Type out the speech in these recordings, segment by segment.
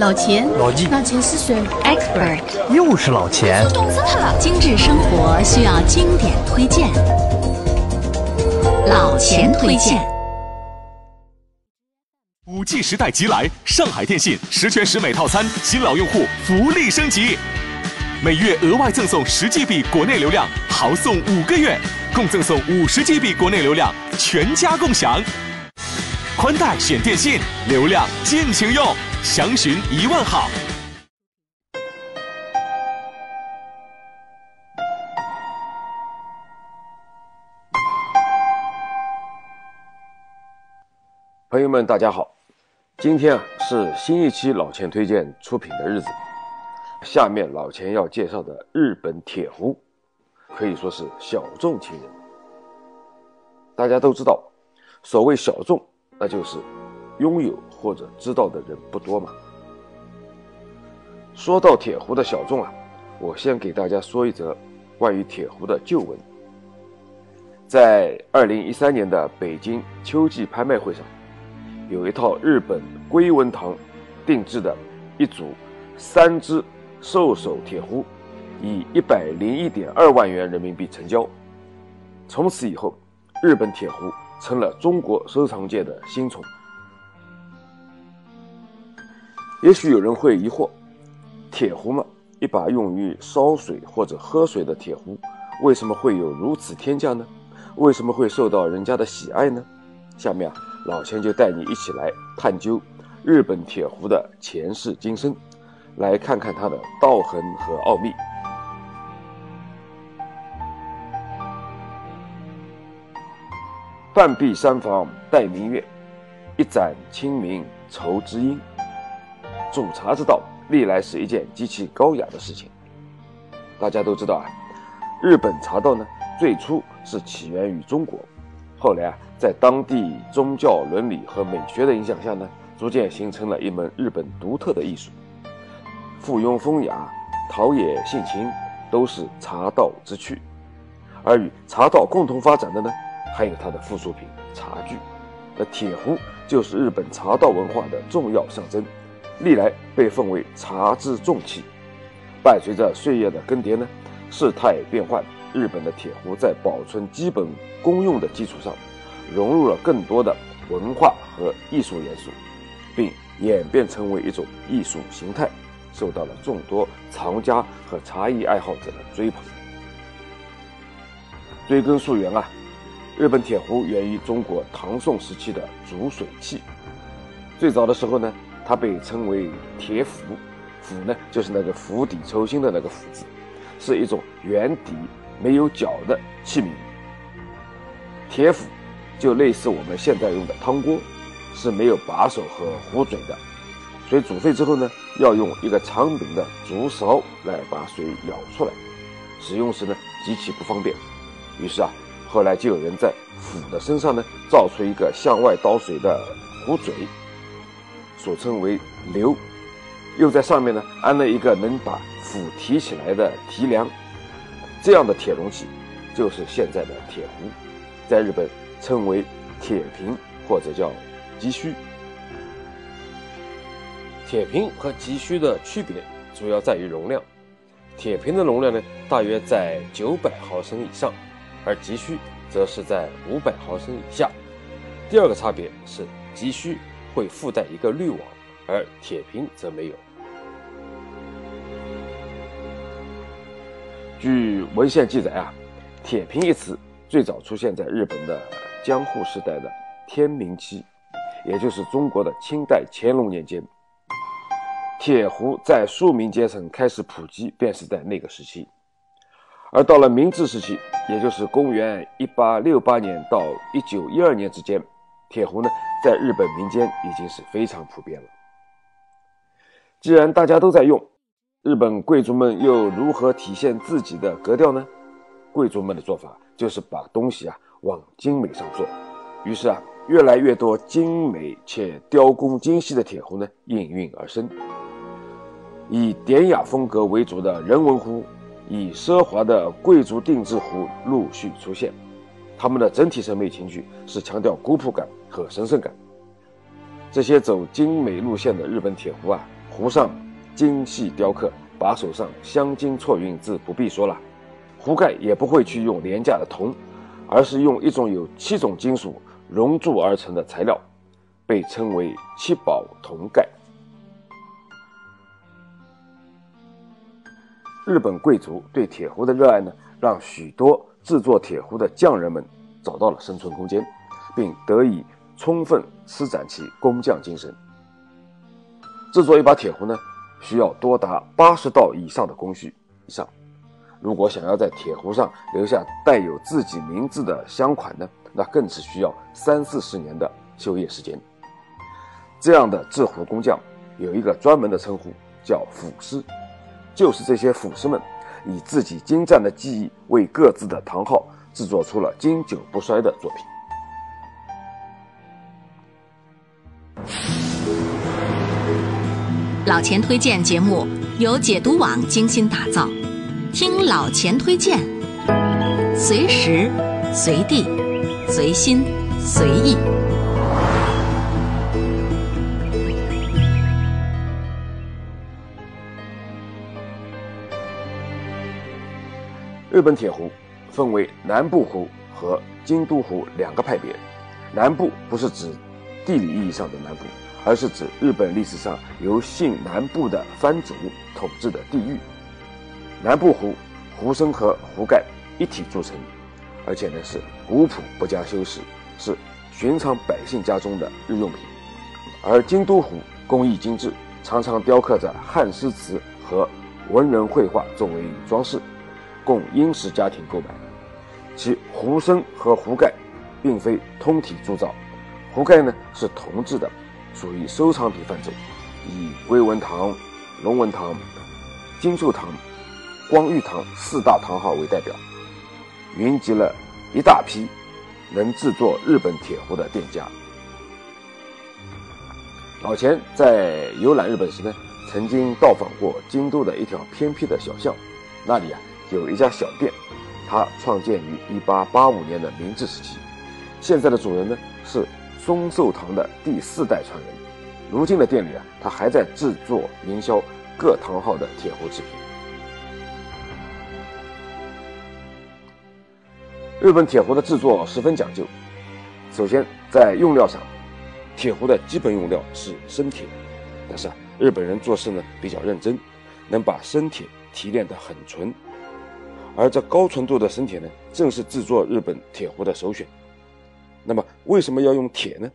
老钱，老纪，老钱是谁？Expert，又是老钱。我懂死他了。精致生活需要经典推荐，老钱推荐。五 G 时代即来，上海电信十全十美套餐，新老用户福利升级，每月额外赠送十 GB 国内流量，豪送五个月，共赠送五十 GB 国内流量，全家共享。宽带选电信，流量尽情用，详询一万号。朋友们，大家好，今天啊是新一期老钱推荐出品的日子。下面老钱要介绍的日本铁壶，可以说是小众情人。大家都知道，所谓小众。那就是拥有或者知道的人不多嘛。说到铁壶的小众啊，我先给大家说一则关于铁壶的旧闻。在二零一三年的北京秋季拍卖会上，有一套日本龟文堂定制的一组三只兽首铁壶，以一百零一点二万元人民币成交。从此以后，日本铁壶。成了中国收藏界的新宠。也许有人会疑惑，铁壶嘛，一把用于烧水或者喝水的铁壶，为什么会有如此天价呢？为什么会受到人家的喜爱呢？下面啊，老钱就带你一起来探究日本铁壶的前世今生，来看看它的道痕和奥秘。半壁山房待明月，一盏清明愁知音。煮茶之道，历来是一件极其高雅的事情。大家都知道啊，日本茶道呢，最初是起源于中国，后来啊，在当地宗教伦理和美学的影响下呢，逐渐形成了一门日本独特的艺术。附庸风雅，陶冶性情，都是茶道之趣。而与茶道共同发展的呢？还有它的附属品茶具，那铁壶就是日本茶道文化的重要象征，历来被奉为茶之重器。伴随着岁月的更迭呢，事态变换，日本的铁壶在保存基本功用的基础上，融入了更多的文化和艺术元素，并演变成为一种艺术形态，受到了众多藏家和茶艺爱好者的追捧。追根溯源啊。日本铁壶源于中国唐宋时期的煮水器。最早的时候呢，它被称为铁釜，釜呢就是那个釜底抽薪的那个釜字，是一种圆底没有角的器皿。铁釜就类似我们现在用的汤锅，是没有把手和壶嘴的，水煮沸之后呢，要用一个长柄的竹勺来把水舀出来，使用时呢极其不方便。于是啊。后来就有人在釜的身上呢，造出一个向外倒水的壶嘴，所称为流，又在上面呢安了一个能把釜提起来的提梁，这样的铁容器就是现在的铁壶，在日本称为铁瓶或者叫急需。铁瓶和急需的区别主要在于容量，铁瓶的容量呢大约在九百毫升以上。而急需则是在五百毫升以下。第二个差别是，急需会附带一个滤网，而铁瓶则没有。据文献记载啊，铁瓶一词最早出现在日本的江户时代的天明期，也就是中国的清代乾隆年间。铁壶在庶民阶层开始普及，便是在那个时期。而到了明治时期，也就是公元一八六八年到一九一二年之间，铁壶呢在日本民间已经是非常普遍了。既然大家都在用，日本贵族们又如何体现自己的格调呢？贵族们的做法就是把东西啊往精美上做，于是啊，越来越多精美且雕工精细的铁壶呢应运而生，以典雅风格为主的人文壶。以奢华的贵族定制壶陆续出现，他们的整体审美情趣是强调古朴感和神圣感。这些走精美路线的日本铁壶啊，壶上精细雕刻，把手上镶金错云，自不必说了。壶盖也不会去用廉价的铜，而是用一种有七种金属熔铸而成的材料，被称为七宝铜盖。日本贵族对铁壶的热爱呢，让许多制作铁壶的匠人们找到了生存空间，并得以充分施展其工匠精神。制作一把铁壶呢，需要多达八十道以上的工序以上。如果想要在铁壶上留下带有自己名字的香款呢，那更是需要三四十年的修业时间。这样的制壶工匠有一个专门的称呼，叫斧师。就是这些斧师们，以自己精湛的技艺，为各自的堂号制作出了经久不衰的作品。老钱推荐节目由解读网精心打造，听老钱推荐，随时随地随心随意。日本铁壶分为南部壶和京都壶两个派别。南部不是指地理意义上的南部，而是指日本历史上由姓南部的藩主统治的地域。南部壶壶身和壶盖一体铸成，而且呢是古朴不加修饰，是寻常百姓家中的日用品。而京都壶工艺精致，常常雕刻着汉诗词和文人绘画作为装饰。供殷实家庭购买，其壶身和壶盖并非通体铸造，壶盖呢是铜制的，属于收藏品范畴，以龟文堂、龙文堂、金寿堂、光裕堂四大堂号为代表，云集了一大批能制作日本铁壶的店家。老钱在游览日本时呢，曾经到访过京都的一条偏僻的小巷，那里啊。有一家小店，它创建于1885年的明治时期，现在的主人呢是松寿堂的第四代传人。如今的店里啊，他还在制作营销各堂号的铁壶制品。日本铁壶的制作十分讲究，首先在用料上，铁壶的基本用料是生铁，但是啊，日本人做事呢比较认真，能把生铁提炼得很纯。而这高纯度的生铁呢，正是制作日本铁壶的首选。那么，为什么要用铁呢？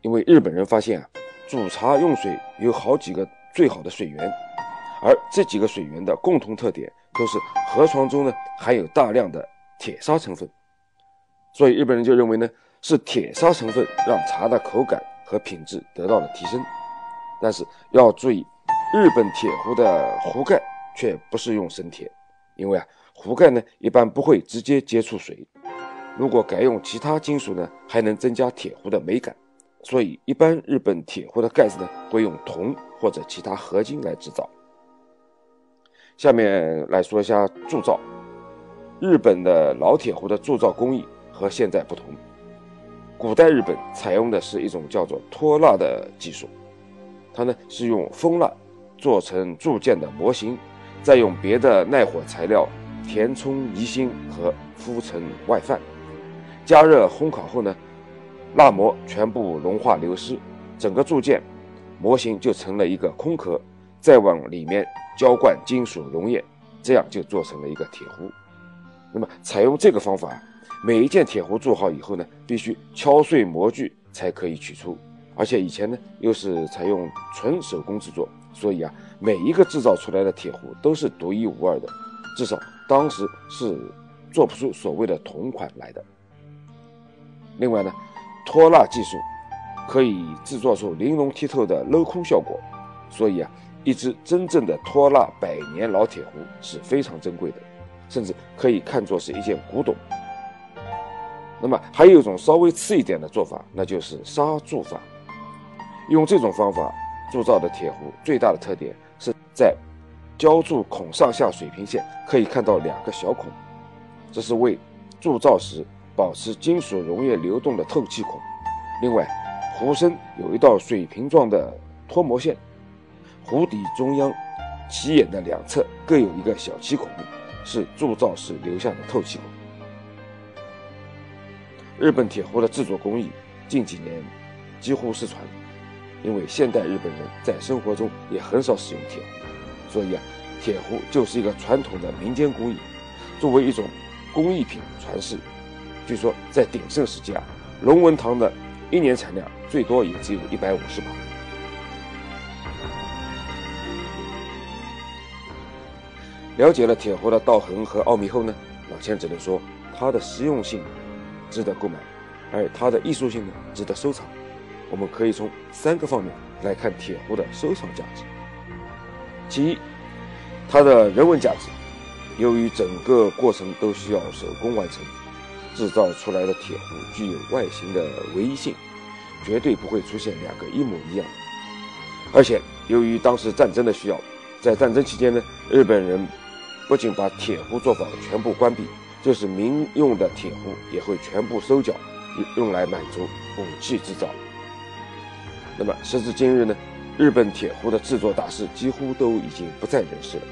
因为日本人发现啊，煮茶用水有好几个最好的水源，而这几个水源的共同特点都是河床中呢含有大量的铁砂成分。所以日本人就认为呢，是铁砂成分让茶的口感和品质得到了提升。但是要注意，日本铁壶的壶盖却不是用生铁，因为啊。壶盖呢，一般不会直接接触水。如果改用其他金属呢，还能增加铁壶的美感。所以，一般日本铁壶的盖子呢，会用铜或者其他合金来制造。下面来说一下铸造。日本的老铁壶的铸造工艺和现在不同。古代日本采用的是一种叫做脱蜡的技术，它呢是用蜂蜡做成铸件的模型，再用别的耐火材料。填充宜芯和敷成外范，加热烘烤后呢，蜡膜全部融化流失，整个铸件模型就成了一个空壳，再往里面浇灌金属溶液，这样就做成了一个铁壶。那么采用这个方法，每一件铁壶铸好以后呢，必须敲碎模具才可以取出，而且以前呢又是采用纯手工制作，所以啊，每一个制造出来的铁壶都是独一无二的，至少。当时是做不出所谓的同款来的。另外呢，脱蜡技术可以制作出玲珑剔透的镂空效果，所以啊，一只真正的脱蜡百年老铁壶是非常珍贵的，甚至可以看作是一件古董。那么还有一种稍微次一点的做法，那就是砂铸法。用这种方法铸造的铁壶最大的特点是在。浇铸孔上下水平线可以看到两个小孔，这是为铸造时保持金属溶液流动的透气孔。另外，壶身有一道水平状的脱模线，壶底中央起眼的两侧各有一个小气孔，是铸造时留下的透气孔。日本铁壶的制作工艺近几年几乎失传，因为现代日本人在生活中也很少使用铁壶，所以啊，铁壶就是一个传统的民间工艺，作为一种工艺品传世。据说在鼎盛时期啊，龙文堂的一年产量最多也只有一百五十把。了解了铁壶的道痕和奥秘后呢，老钱只能说它的实用性值得购买，而它的艺术性呢值得收藏。我们可以从三个方面来看铁壶的收藏价值。其一，它的人文价值，由于整个过程都需要手工完成，制造出来的铁壶具有外形的唯一性，绝对不会出现两个一模一样。而且由于当时战争的需要，在战争期间呢，日本人。不仅把铁壶作坊全部关闭，就是民用的铁壶也会全部收缴，用来满足武器制造。那么时至今日呢，日本铁壶的制作大师几乎都已经不在人世了。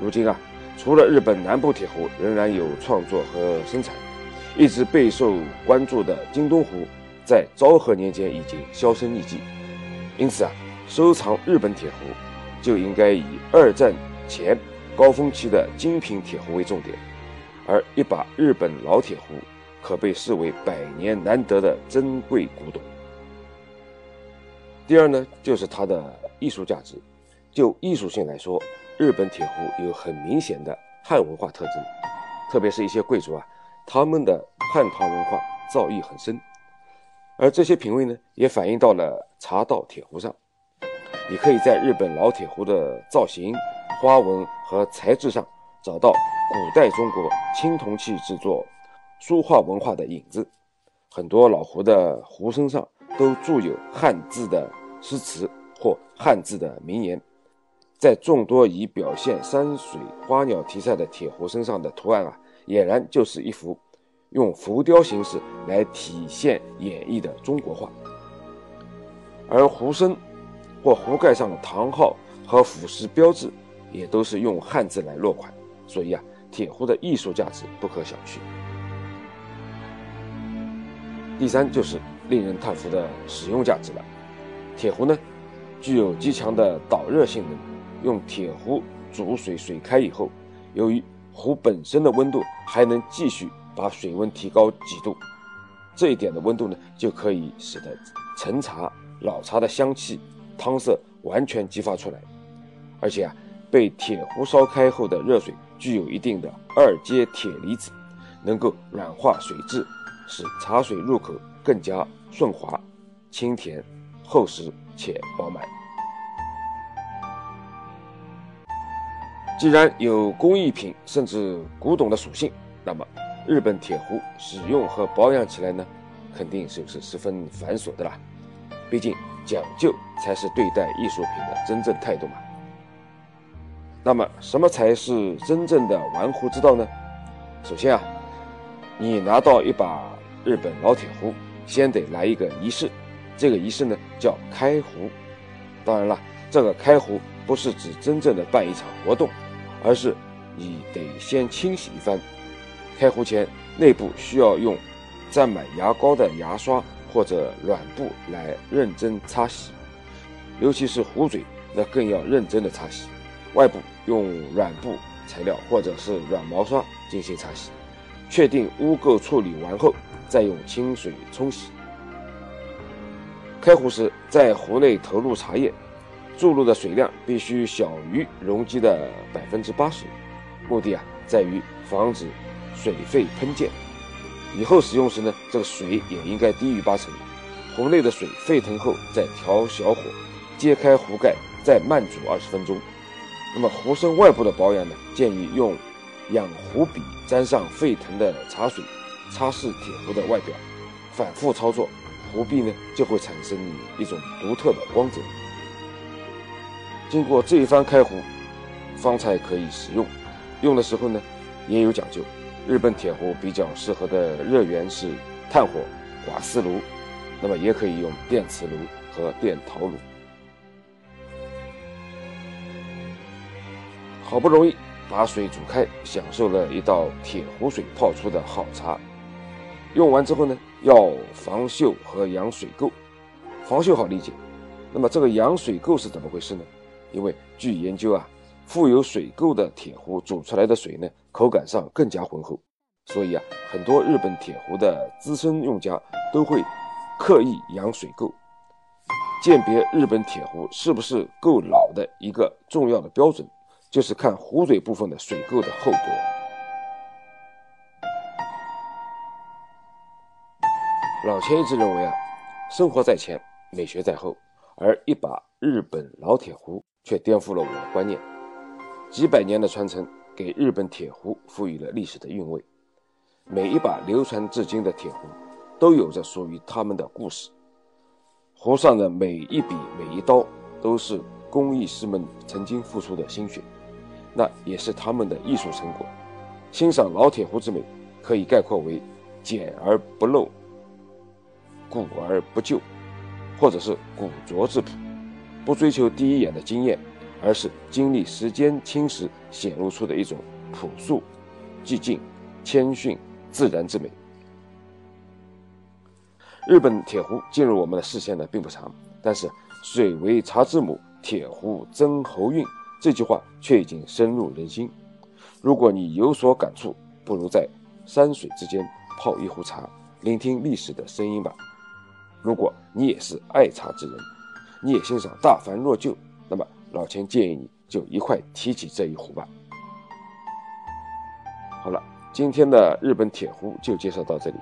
如今啊，除了日本南部铁壶仍然有创作和生产，一直备受关注的京东壶，在昭和年间已经销声匿迹。因此啊，收藏日本铁壶就应该以二战前。高峰期的精品铁壶为重点，而一把日本老铁壶可被视为百年难得的珍贵古董。第二呢，就是它的艺术价值。就艺术性来说，日本铁壶有很明显的汉文化特征，特别是一些贵族啊，他们的汉唐文化造诣很深，而这些品味呢，也反映到了茶道铁壶上。你可以在日本老铁壶的造型。花纹和材质上找到古代中国青铜器制作书画文化的影子，很多老壶的壶身上都铸有汉字的诗词或汉字的名言。在众多以表现山水花鸟题材的铁壶身上的图案啊，俨然就是一幅用浮雕形式来体现演绎的中国画。而壶身或壶盖上的唐号和腐蚀标志。也都是用汉字来落款，所以啊，铁壶的艺术价值不可小觑。第三就是令人叹服的使用价值了。铁壶呢，具有极强的导热性能。用铁壶煮水，水开以后，由于壶本身的温度还能继续把水温提高几度，这一点的温度呢，就可以使得陈茶、老茶的香气、汤色完全激发出来，而且啊。被铁壶烧开后的热水具有一定的二阶铁离子，能够软化水质，使茶水入口更加顺滑、清甜、厚实且饱满。既然有工艺品甚至古董的属性，那么日本铁壶使用和保养起来呢，肯定是不是十分繁琐的啦。毕竟讲究才是对待艺术品的真正态度嘛。那么，什么才是真正的玩壶之道呢？首先啊，你拿到一把日本老铁壶，先得来一个仪式。这个仪式呢，叫开壶。当然了，这个开壶不是指真正的办一场活动，而是你得先清洗一番。开壶前，内部需要用沾满牙膏的牙刷或者软布来认真擦洗，尤其是壶嘴，那更要认真的擦洗。外部用软布材料或者是软毛刷进行擦洗，确定污垢处理完后，再用清水冲洗。开壶时，在壶内投入茶叶，注入的水量必须小于容积的百分之八十，目的啊在于防止水沸喷溅。以后使用时呢，这个水也应该低于八成。壶内的水沸腾后，再调小火，揭开壶盖，再慢煮二十分钟。那么壶身外部的保养呢？建议用养壶笔沾上沸腾的茶水，擦拭铁壶的外表，反复操作，壶壁呢就会产生一种独特的光泽。经过这一番开壶，方才可以使用。用的时候呢，也有讲究。日本铁壶比较适合的热源是炭火、瓦斯炉，那么也可以用电磁炉和电陶炉。好不容易把水煮开，享受了一道铁壶水泡出的好茶。用完之后呢，要防锈和养水垢。防锈好理解，那么这个养水垢是怎么回事呢？因为据研究啊，富有水垢的铁壶煮出来的水呢，口感上更加浑厚。所以啊，很多日本铁壶的资深用家都会刻意养水垢。鉴别日本铁壶是不是够老的一个重要的标准，就是看壶嘴部分的水垢的厚薄。老钱一直认为啊，生活在前，美学在后，而一把日本老铁壶却颠覆了我的观念。几百年的传承，给日本铁壶赋予了历史的韵味。每一把流传至今的铁壶，都有着属于他们的故事。壶上的每一笔、每一刀，都是工艺师们曾经付出的心血，那也是他们的艺术成果。欣赏老铁壶之美，可以概括为简而不露，古而不旧，或者是古拙质朴。不追求第一眼的惊艳，而是经历时间侵蚀显露出的一种朴素、寂静、谦逊。自然之美。日本铁壶进入我们的视线呢并不长，但是“水为茶之母，铁壶增喉韵”这句话却已经深入人心。如果你有所感触，不如在山水之间泡一壶茶，聆听历史的声音吧。如果你也是爱茶之人，你也欣赏大凡若旧，那么老钱建议你就一块提起这一壶吧。好了。今天的日本铁壶就介绍到这里，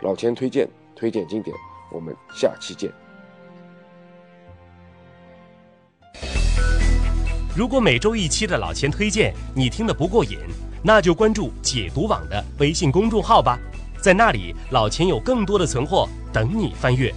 老钱推荐推荐经典，我们下期见。如果每周一期的老钱推荐你听得不过瘾，那就关注解读网的微信公众号吧，在那里老钱有更多的存货等你翻阅。